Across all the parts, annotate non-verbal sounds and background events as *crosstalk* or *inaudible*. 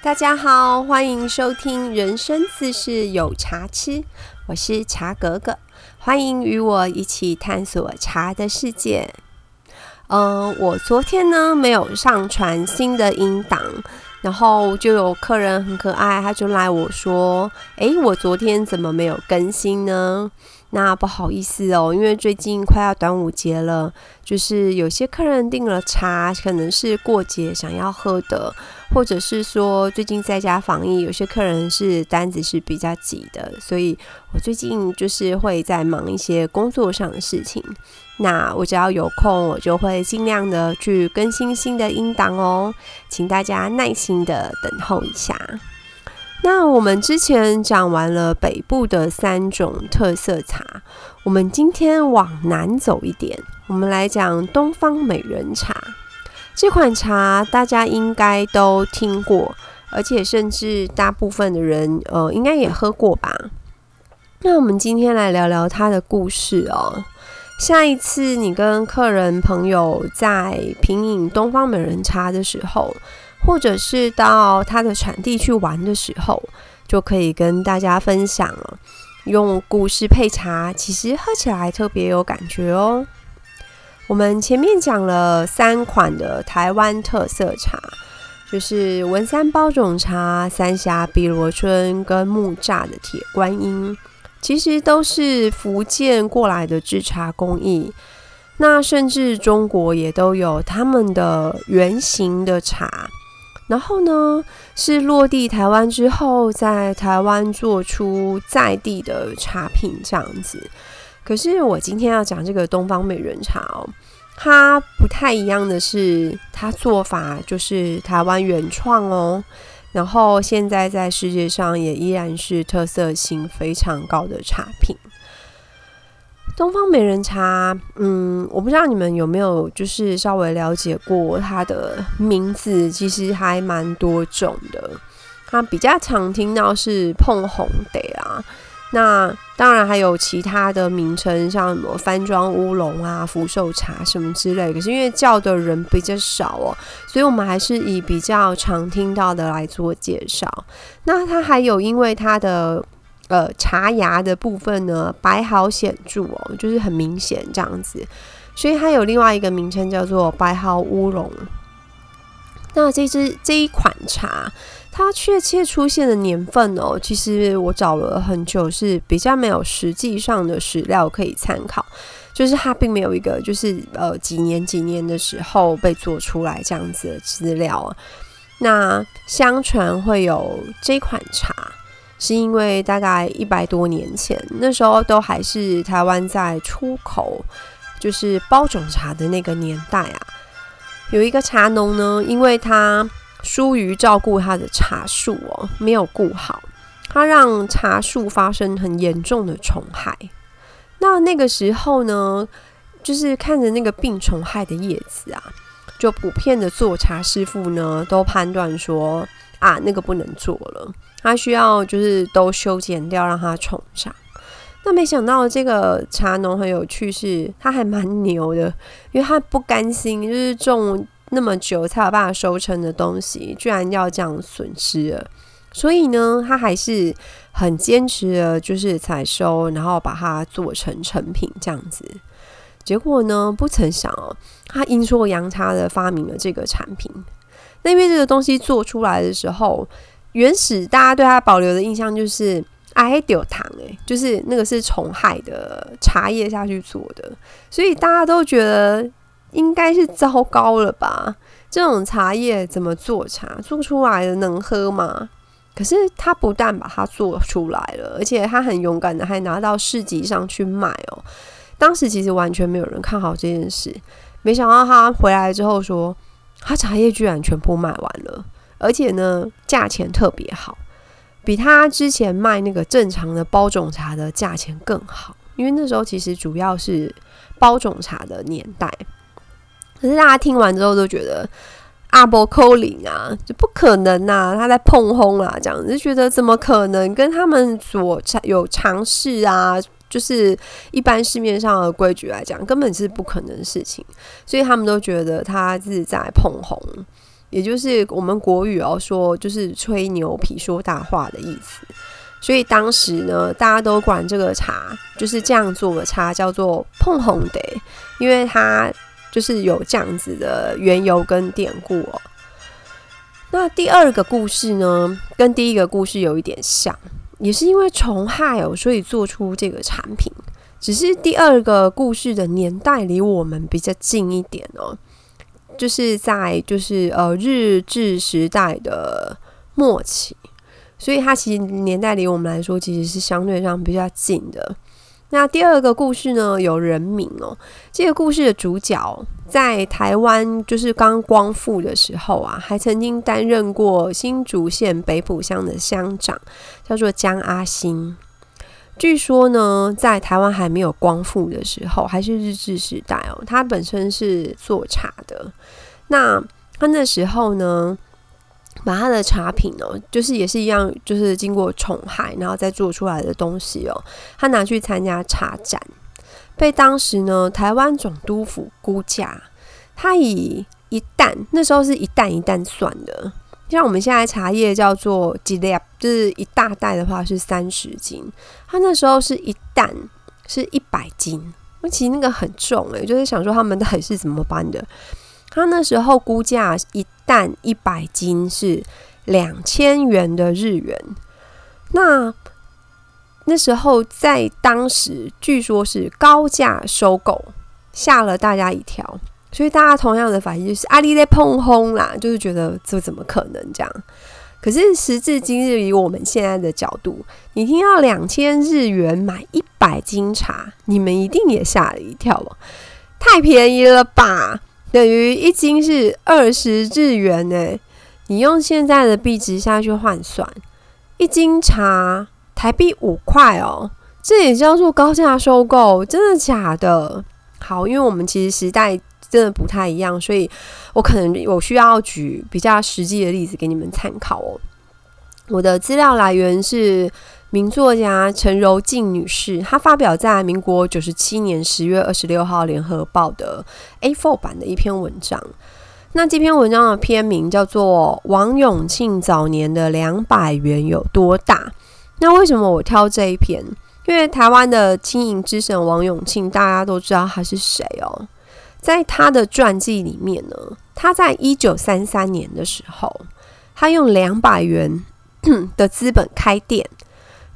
大家好，欢迎收听《人生自是有茶吃》，我是茶格格，欢迎与我一起探索茶的世界。嗯，我昨天呢没有上传新的音档，然后就有客人很可爱，他就来我说：“诶，我昨天怎么没有更新呢？”那不好意思哦，因为最近快要端午节了，就是有些客人订了茶，可能是过节想要喝的，或者是说最近在家防疫，有些客人是单子是比较挤的，所以我最近就是会在忙一些工作上的事情。那我只要有空，我就会尽量的去更新新的音档哦，请大家耐心的等候一下。那我们之前讲完了北部的三种特色茶，我们今天往南走一点，我们来讲东方美人茶。这款茶大家应该都听过，而且甚至大部分的人呃应该也喝过吧。那我们今天来聊聊它的故事哦。下一次你跟客人朋友在品饮东方美人茶的时候。或者是到它的产地去玩的时候，就可以跟大家分享了。用故事配茶，其实喝起来特别有感觉哦。我们前面讲了三款的台湾特色茶，就是文山包种茶、三峡碧螺春跟木栅的铁观音，其实都是福建过来的制茶工艺。那甚至中国也都有他们的原型的茶。然后呢，是落地台湾之后，在台湾做出在地的茶品这样子。可是我今天要讲这个东方美人茶哦，它不太一样的是，它做法就是台湾原创哦。然后现在在世界上也依然是特色性非常高的茶品。东方美人茶，嗯，我不知道你们有没有就是稍微了解过它的名字，其实还蛮多种的。它比较常听到是碰红的啊，那当然还有其他的名称，像什么番庄乌龙啊、福寿茶什么之类。可是因为叫的人比较少哦，所以我们还是以比较常听到的来做介绍。那它还有因为它的。呃，茶芽的部分呢，白毫显著哦，就是很明显这样子，所以它有另外一个名称叫做白毫乌龙。那这支这一款茶，它确切出现的年份哦，其实我找了很久，是比较没有实际上的史料可以参考，就是它并没有一个就是呃几年几年的时候被做出来这样子的资料。那相传会有这款茶。是因为大概一百多年前，那时候都还是台湾在出口，就是包种茶的那个年代啊。有一个茶农呢，因为他疏于照顾他的茶树哦，没有顾好，他让茶树发生很严重的虫害。那那个时候呢，就是看着那个病虫害的叶子啊，就普遍的做茶师傅呢，都判断说啊，那个不能做了。他需要就是都修剪掉，让它重长。那没想到这个茶农很有趣，是他还蛮牛的，因为他不甘心，就是种那么久才有办法收成的东西，居然要这样损失了。所以呢，他还是很坚持的，就是采收，然后把它做成成品这样子。结果呢，不曾想哦，他阴错阳差的发明了这个产品。那因为这个东西做出来的时候。原始大家对它保留的印象就是哎丢糖哎，就是那个是虫害的茶叶下去做的，所以大家都觉得应该是糟糕了吧？这种茶叶怎么做茶？做出来的能喝吗？可是他不但把它做出来了，而且他很勇敢的还拿到市集上去卖哦。当时其实完全没有人看好这件事，没想到他回来之后说，他茶叶居然全部卖完了。而且呢，价钱特别好，比他之前卖那个正常的包种茶的价钱更好。因为那时候其实主要是包种茶的年代，可是大家听完之后都觉得阿波扣零啊，就不可能呐，他在碰轰啊，这样子觉得怎么可能？跟他们所有尝试啊，就是一般市面上的规矩来讲，根本是不可能的事情，所以他们都觉得他是在碰红。也就是我们国语哦说就是吹牛皮说大话的意思。所以当时呢，大家都管这个茶就是这样做的茶叫做碰红的，因为它就是有这样子的缘由跟典故哦。那第二个故事呢，跟第一个故事有一点像，也是因为虫害哦，所以做出这个产品。只是第二个故事的年代离我们比较近一点哦，就是在就是呃日治时代的末期。所以它其实年代离我们来说，其实是相对上比较近的。那第二个故事呢，有人名哦。这个故事的主角在台湾就是刚光复的时候啊，还曾经担任过新竹县北埔乡的乡长，叫做江阿兴。据说呢，在台湾还没有光复的时候，还是日治时代哦，他本身是做茶的。那他那时候呢？把他的茶品哦，就是也是一样，就是经过宠害，然后再做出来的东西哦，他拿去参加茶展，被当时呢台湾总督府估价，他以一担，那时候是一担一担算的，像我们现在茶叶叫做几粒，就是一大袋的话是三十斤，他那时候是一担是一百斤，那其实那个很重诶，就是想说他们到底是怎么搬的。他那时候估价一担一百斤是两千元的日元，那那时候在当时据说是高价收购，吓了大家一跳，所以大家同样的反应就是阿里在碰轰啦，就是觉得这怎么可能这样？可是时至今日，以我们现在的角度，你听到两千日元买一百斤茶，你们一定也吓了一跳吧？太便宜了吧？等于一斤是二十日元呢，你用现在的币值下去换算，一斤茶台币五块哦，这也叫做高价收购，真的假的？好，因为我们其实时代真的不太一样，所以我可能我需要举比较实际的例子给你们参考哦。我的资料来源是。名作家陈柔静女士，她发表在民国九十七年十月二十六号《联合报》的 A4 版的一篇文章。那这篇文章的篇名叫做《王永庆早年的两百元有多大》。那为什么我挑这一篇？因为台湾的经营之神王永庆，大家都知道他是谁哦。在他的传记里面呢，他在一九三三年的时候，他用两百元 *clears throat* 的资本开店。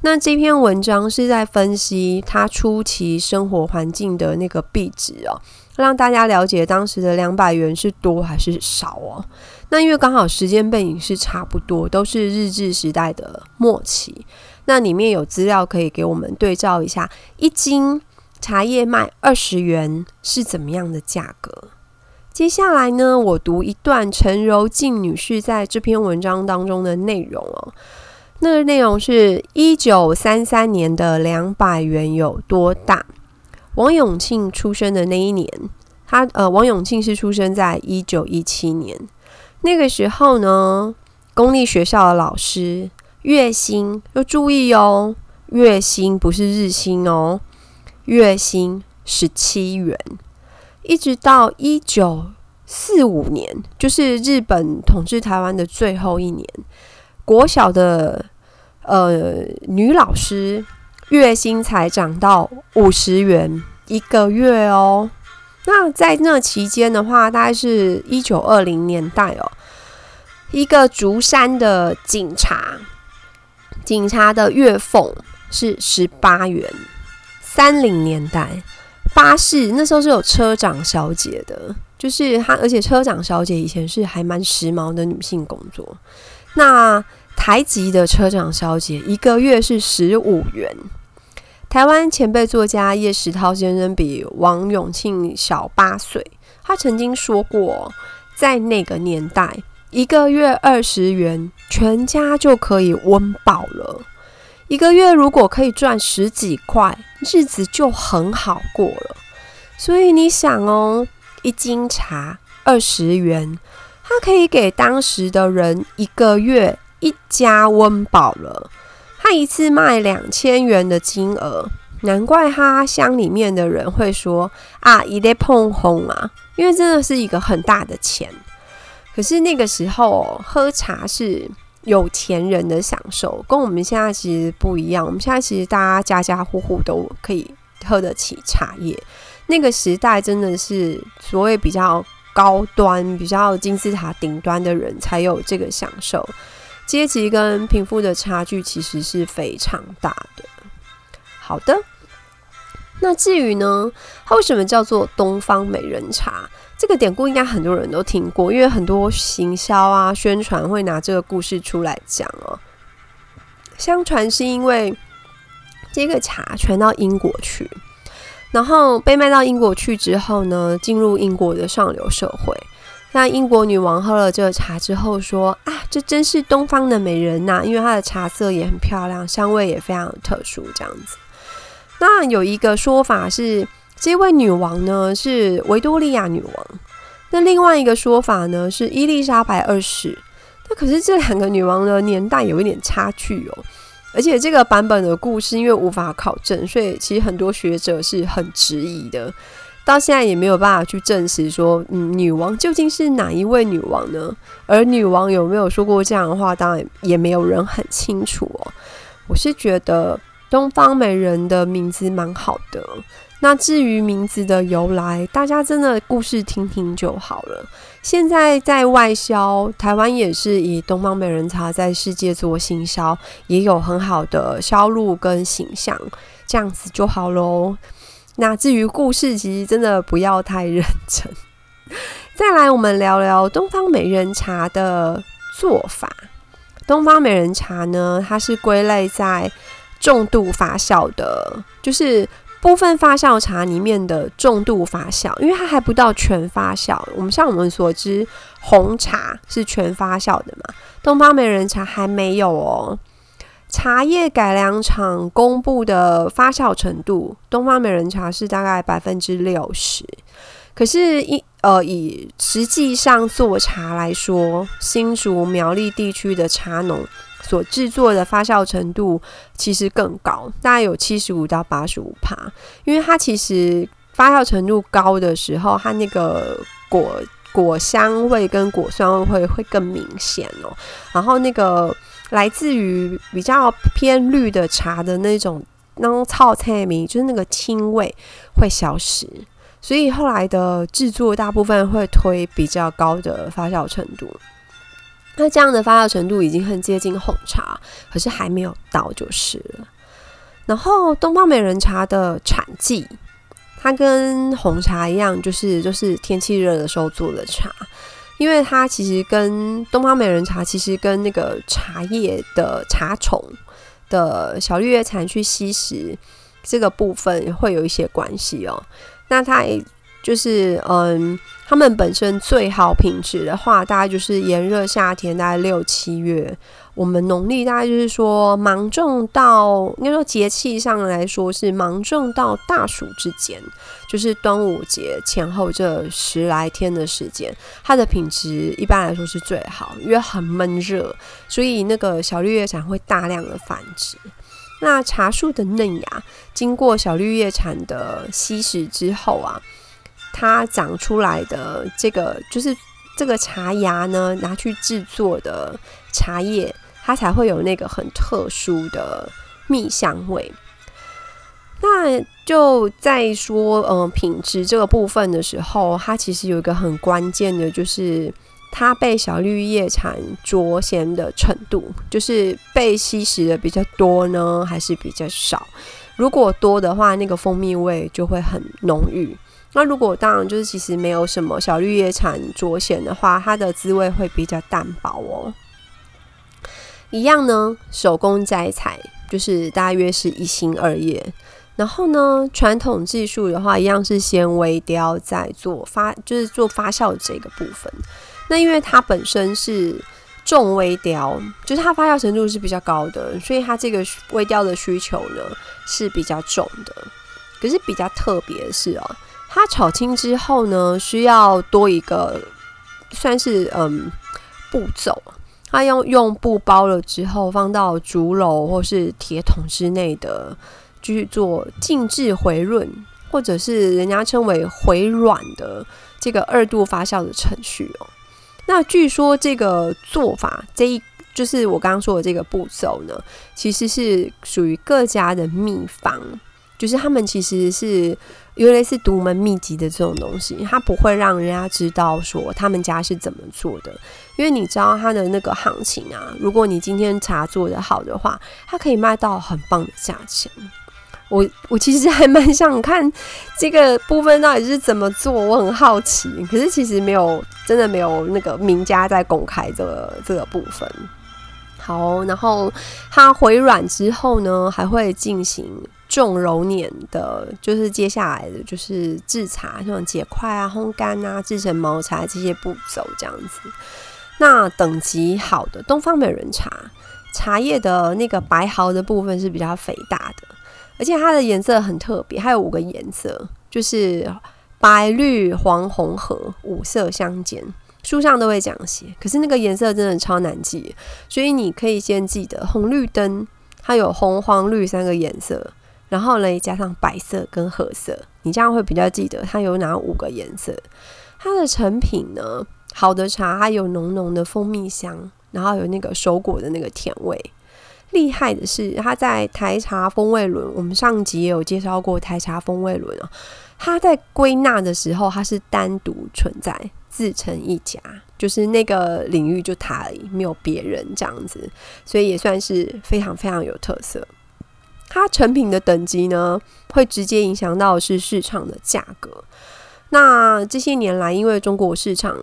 那这篇文章是在分析他初期生活环境的那个币值哦，让大家了解当时的两百元是多还是少哦。那因为刚好时间背景是差不多，都是日治时代的末期，那里面有资料可以给我们对照一下，一斤茶叶卖二十元是怎么样的价格。接下来呢，我读一段陈柔静女士在这篇文章当中的内容哦。那个内容是一九三三年的两百元有多大？王永庆出生的那一年，他呃，王永庆是出生在一九一七年。那个时候呢，公立学校的老师月薪要注意哦，月薪不是日薪哦，月薪十七元。一直到一九四五年，就是日本统治台湾的最后一年，国小的。呃，女老师月薪才涨到五十元一个月哦。那在那期间的话，大概是一九二零年代哦。一个竹山的警察，警察的月俸是十八元。三零年代，巴士那时候是有车长小姐的，就是她，而且车长小姐以前是还蛮时髦的女性工作。那台籍的车长小姐一个月是十五元。台湾前辈作家叶石涛先生比王永庆小八岁，他曾经说过，在那个年代，一个月二十元，全家就可以温饱了。一个月如果可以赚十几块，日子就很好过了。所以你想哦，一斤茶二十元，它可以给当时的人一个月。一家温饱了，他一次卖两千元的金额，难怪他乡里面的人会说啊，一得碰红啊，因为真的是一个很大的钱。可是那个时候喝茶是有钱人的享受，跟我们现在其实不一样。我们现在其实大家家家户户都可以喝得起茶叶。那个时代真的是所谓比较高端、比较金字塔顶端的人才有这个享受。阶级跟贫富的差距其实是非常大的。好的，那至于呢，它为什么叫做东方美人茶？这个典故应该很多人都听过，因为很多行销啊、宣传会拿这个故事出来讲哦。相传是因为这个茶传到英国去，然后被卖到英国去之后呢，进入英国的上流社会。那英国女王喝了这个茶之后说：“啊，这真是东方的美人呐！因为它的茶色也很漂亮，香味也非常特殊。这样子，那有一个说法是，这位女王呢是维多利亚女王。那另外一个说法呢是伊丽莎白二世。那可是这两个女王的年代有一点差距哦。而且这个版本的故事因为无法考证，所以其实很多学者是很质疑的。”到现在也没有办法去证实说，嗯，女王究竟是哪一位女王呢？而女王有没有说过这样的话，当然也没有人很清楚哦。我是觉得东方美人的名字蛮好的，那至于名字的由来，大家真的故事听听就好了。现在在外销，台湾也是以东方美人茶在世界做行销，也有很好的销路跟形象，这样子就好喽。那至于故事，其实真的不要太认真。再来，我们聊聊东方美人茶的做法。东方美人茶呢，它是归类在重度发酵的，就是部分发酵茶里面的重度发酵，因为它还不到全发酵。我们像我们所知，红茶是全发酵的嘛，东方美人茶还没有哦。茶叶改良厂公布的发酵程度，东方美人茶是大概百分之六十。可是，一呃，以实际上做茶来说，新竹苗栗地区的茶农所制作的发酵程度其实更高，大概有七十五到八十五帕。因为它其实发酵程度高的时候，它那个果果香味跟果酸味会会更明显哦。然后那个。来自于比较偏绿的茶的那种那种草菜米，就是那个青味会消失，所以后来的制作大部分会推比较高的发酵程度。那这样的发酵程度已经很接近红茶，可是还没有到就是了。然后东方美人茶的产季，它跟红茶一样，就是就是天气热的时候做的茶。因为它其实跟东方美人茶，其实跟那个茶叶的茶虫的小绿叶蝉去吸食这个部分会有一些关系哦。那它就是嗯，它们本身最好品质的话，大概就是炎热夏天，大概六七月。我们农历大概就是说芒种到，应该说节气上来说是芒种到大暑之间，就是端午节前后这十来天的时间，它的品质一般来说是最好，因为很闷热，所以那个小绿叶蝉会大量的繁殖。那茶树的嫩芽经过小绿叶蝉的吸食之后啊，它长出来的这个就是这个茶芽呢，拿去制作的茶叶。它才会有那个很特殊的蜜香味。那就在说，嗯，品质这个部分的时候，它其实有一个很关键的，就是它被小绿叶蝉灼咸的程度，就是被吸食的比较多呢，还是比较少？如果多的话，那个蜂蜜味就会很浓郁。那如果当然就是其实没有什么小绿叶蝉灼咸的话，它的滋味会比较淡薄哦。一样呢，手工摘采就是大约是一心二叶。然后呢，传统技术的话，一样是先微雕，再做发，就是做发酵这个部分。那因为它本身是重微雕，就是它发酵程度是比较高的，所以它这个微雕的需求呢是比较重的。可是比较特别的是哦，它炒青之后呢，需要多一个算是嗯步骤。它用用布包了之后，放到竹篓或是铁桶之内的，继续做静置回润，或者是人家称为回软的这个二度发酵的程序哦。那据说这个做法，这一就是我刚刚说的这个步骤呢，其实是属于各家的秘方，就是他们其实是。有类似独门秘籍的这种东西，它不会让人家知道说他们家是怎么做的，因为你知道它的那个行情啊。如果你今天茶做的好的话，它可以卖到很棒的价钱。我我其实还蛮想看这个部分到底是怎么做，我很好奇。可是其实没有，真的没有那个名家在公开这个这个部分。好，然后它回软之后呢，还会进行。重揉捻的，就是接下来的就是制茶，像结块啊、烘干啊、制成毛茶这些步骤这样子。那等级好的东方美人茶，茶叶的那个白毫的部分是比较肥大的，而且它的颜色很特别，还有五个颜色，就是白、绿、黄、红、褐五色相间。书上都会讲写，可是那个颜色真的超难记，所以你可以先记得红绿灯，它有红、黄、绿三个颜色。然后呢，加上白色跟褐色，你这样会比较记得它有哪五个颜色。它的成品呢，好的茶它有浓浓的蜂蜜香，然后有那个熟果的那个甜味。厉害的是，它在台茶风味轮，我们上集也有介绍过台茶风味轮啊。它在归纳的时候，它是单独存在，自成一家，就是那个领域就它而已，没有别人这样子，所以也算是非常非常有特色。它成品的等级呢，会直接影响到是市场的价格。那这些年来，因为中国市场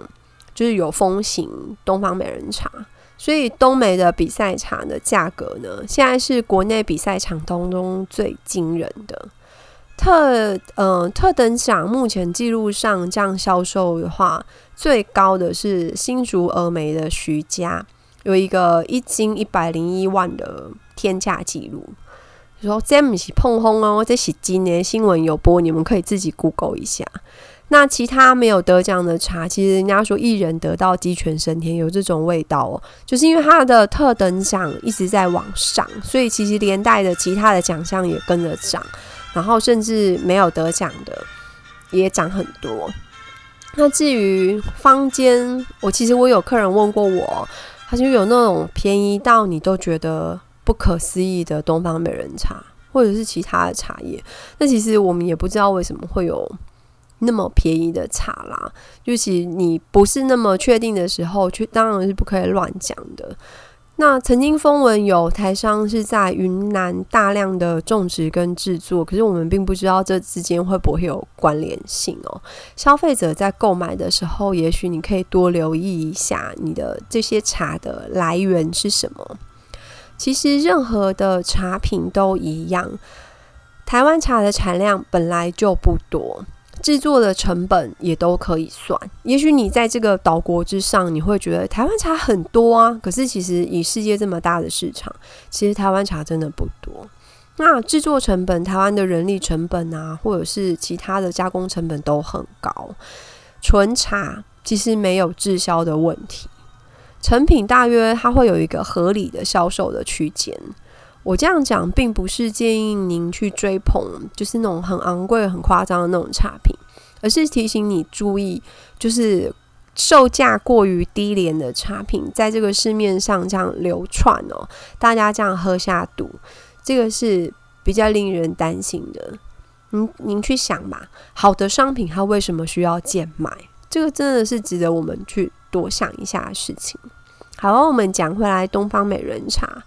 就是有风行东方美人茶，所以东美的比赛茶的价格呢，现在是国内比赛场当中最惊人的。特呃特等奖目前记录上这样销售的话，最高的是新竹峨眉的徐家，有一个一斤一百零一万的天价记录。说这不是碰轰哦，这是今年新闻有播，你们可以自己 Google 一下。那其他没有得奖的茶，其实人家说一人得道鸡犬升天，有这种味道哦，就是因为它的特等奖一直在往上，所以其实连带的其他的奖项也跟着涨，然后甚至没有得奖的也涨很多。那至于坊间，我其实我有客人问过我，他就有那种便宜到你都觉得。不可思议的东方美人茶，或者是其他的茶叶，那其实我们也不知道为什么会有那么便宜的茶啦。尤其你不是那么确定的时候，却当然是不可以乱讲的。那曾经风闻有台商是在云南大量的种植跟制作，可是我们并不知道这之间会不会有关联性哦。消费者在购买的时候，也许你可以多留意一下你的这些茶的来源是什么。其实任何的茶品都一样，台湾茶的产量本来就不多，制作的成本也都可以算。也许你在这个岛国之上，你会觉得台湾茶很多啊，可是其实以世界这么大的市场，其实台湾茶真的不多。那制作成本，台湾的人力成本啊，或者是其他的加工成本都很高，纯茶其实没有滞销的问题。成品大约它会有一个合理的销售的区间。我这样讲，并不是建议您去追捧，就是那种很昂贵、很夸张的那种差评，而是提醒你注意，就是售价过于低廉的差评，在这个市面上这样流窜哦，大家这样喝下毒，这个是比较令人担心的。您您去想吧，好的商品它为什么需要贱卖？这个真的是值得我们去。多想一下事情。好，我们讲回来，东方美人茶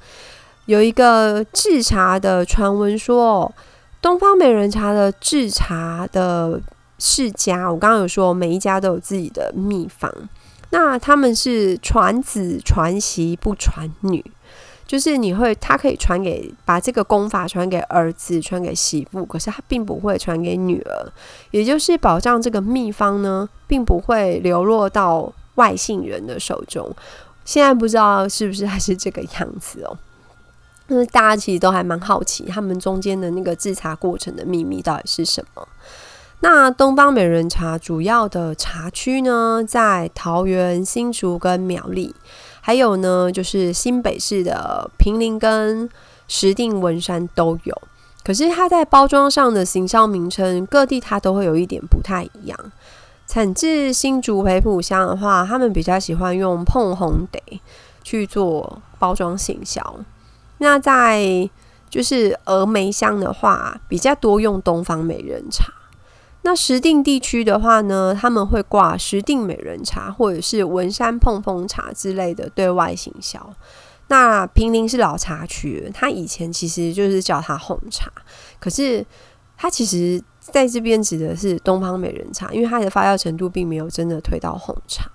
有一个制茶的传闻，说东方美人茶的制茶的世家，我刚刚有说每一家都有自己的秘方，那他们是传子传媳不传女。就是你会，他可以传给把这个功法传给儿子，传给媳妇，可是他并不会传给女儿，也就是保障这个秘方呢，并不会流落到外姓人的手中。现在不知道是不是还是这个样子哦。那大家其实都还蛮好奇，他们中间的那个制茶过程的秘密到底是什么？那东方美人茶主要的茶区呢，在桃园、新竹跟苗栗。还有呢，就是新北市的平林跟石碇文山都有，可是它在包装上的行销名称，各地它都会有一点不太一样。产自新竹培埔乡的话，他们比较喜欢用碰红得去做包装行销。那在就是峨眉乡的话，比较多用东方美人茶。那石定地区的话呢，他们会挂石定美人茶或者是文山碰碰茶之类的对外行销。那平林是老茶区，它以前其实就是叫它红茶，可是它其实在这边指的是东方美人茶，因为它的发酵程度并没有真的推到红茶。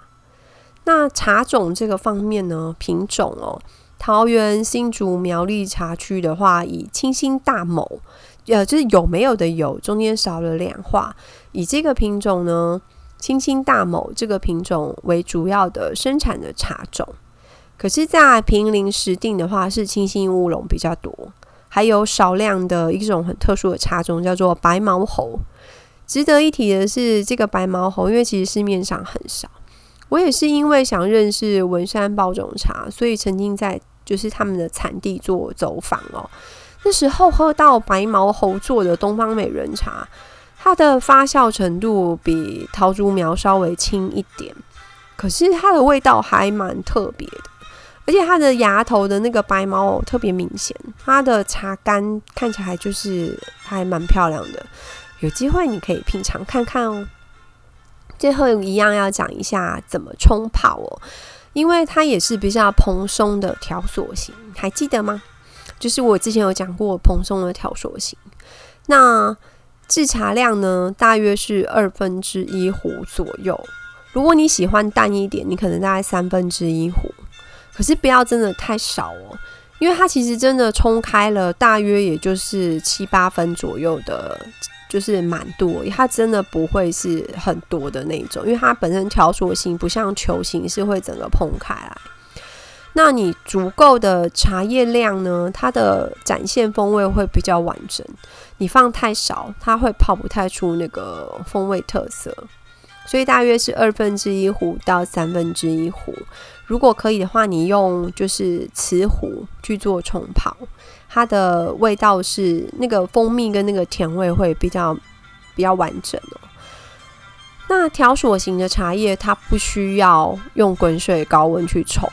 那茶种这个方面呢，品种哦，桃园新竹苗栗茶区的话，以清新大某。呃，就是有没有的有，中间少了两画。以这个品种呢，清新大某这个品种为主要的生产的茶种。可是，在平林石定的话，是清新乌龙比较多，还有少量的一种很特殊的茶种，叫做白毛猴。值得一提的是，这个白毛猴，因为其实市面上很少。我也是因为想认识文山包种茶，所以曾经在就是他们的产地做走访哦。那时候喝到白毛猴做的东方美人茶，它的发酵程度比桃竹苗稍微轻一点，可是它的味道还蛮特别的，而且它的芽头的那个白毛特别明显，它的茶干看起来就是还蛮漂亮的，有机会你可以品尝看看哦。最后一样要讲一下怎么冲泡哦，因为它也是比较蓬松的条索型，还记得吗？就是我之前有讲过蓬松的条索型，那制茶量呢，大约是二分之一壶左右。如果你喜欢淡一点，你可能大概三分之一壶，可是不要真的太少哦，因为它其实真的冲开了，大约也就是七八分左右的，就是满度，它真的不会是很多的那种，因为它本身条索型不像球形是会整个碰开来。那你足够的茶叶量呢？它的展现风味会比较完整。你放太少，它会泡不太出那个风味特色。所以大约是二分之一壶到三分之一壶。如果可以的话，你用就是瓷壶去做冲泡，它的味道是那个蜂蜜跟那个甜味会比较比较完整哦。那条索型的茶叶，它不需要用滚水高温去冲。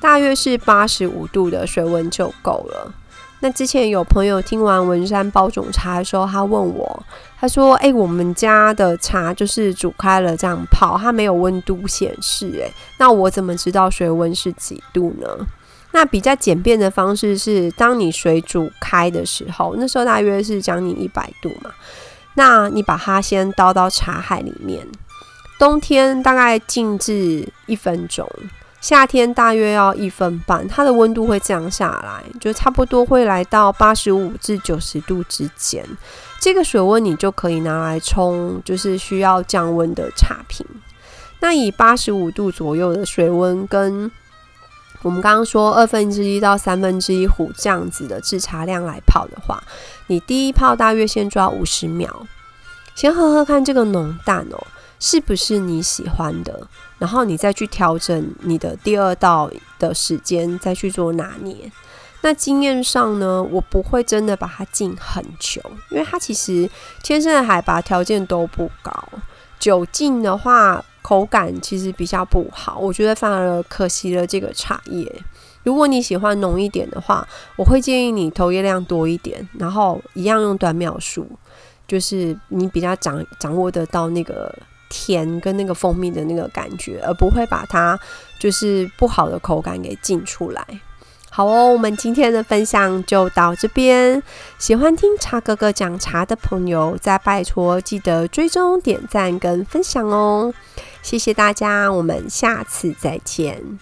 大约是八十五度的水温就够了。那之前有朋友听完文山包种茶的时候，他问我，他说：“哎，我们家的茶就是煮开了这样泡，它没有温度显示，哎，那我怎么知道水温是几度呢？”那比较简便的方式是，当你水煮开的时候，那时候大约是将近一百度嘛，那你把它先倒到茶海里面，冬天大概静置一分钟。夏天大约要一分半，它的温度会降下来，就差不多会来到八十五至九十度之间。这个水温你就可以拿来冲，就是需要降温的茶品。那以八十五度左右的水温，跟我们刚刚说二分之一到三分之一壶这样子的制茶量来泡的话，你第一泡大约先抓五十秒，先喝喝看这个浓淡哦。是不是你喜欢的？然后你再去调整你的第二道的时间，再去做拿捏。那经验上呢，我不会真的把它浸很久，因为它其实天生的海拔条件都不高，酒浸的话口感其实比较不好。我觉得反而可惜了这个茶叶。如果你喜欢浓一点的话，我会建议你投叶量多一点，然后一样用短秒数，就是你比较掌掌握得到那个。甜跟那个蜂蜜的那个感觉，而不会把它就是不好的口感给浸出来。好哦，我们今天的分享就到这边。喜欢听茶哥哥讲茶的朋友，再拜托记得追踪、点赞跟分享哦。谢谢大家，我们下次再见。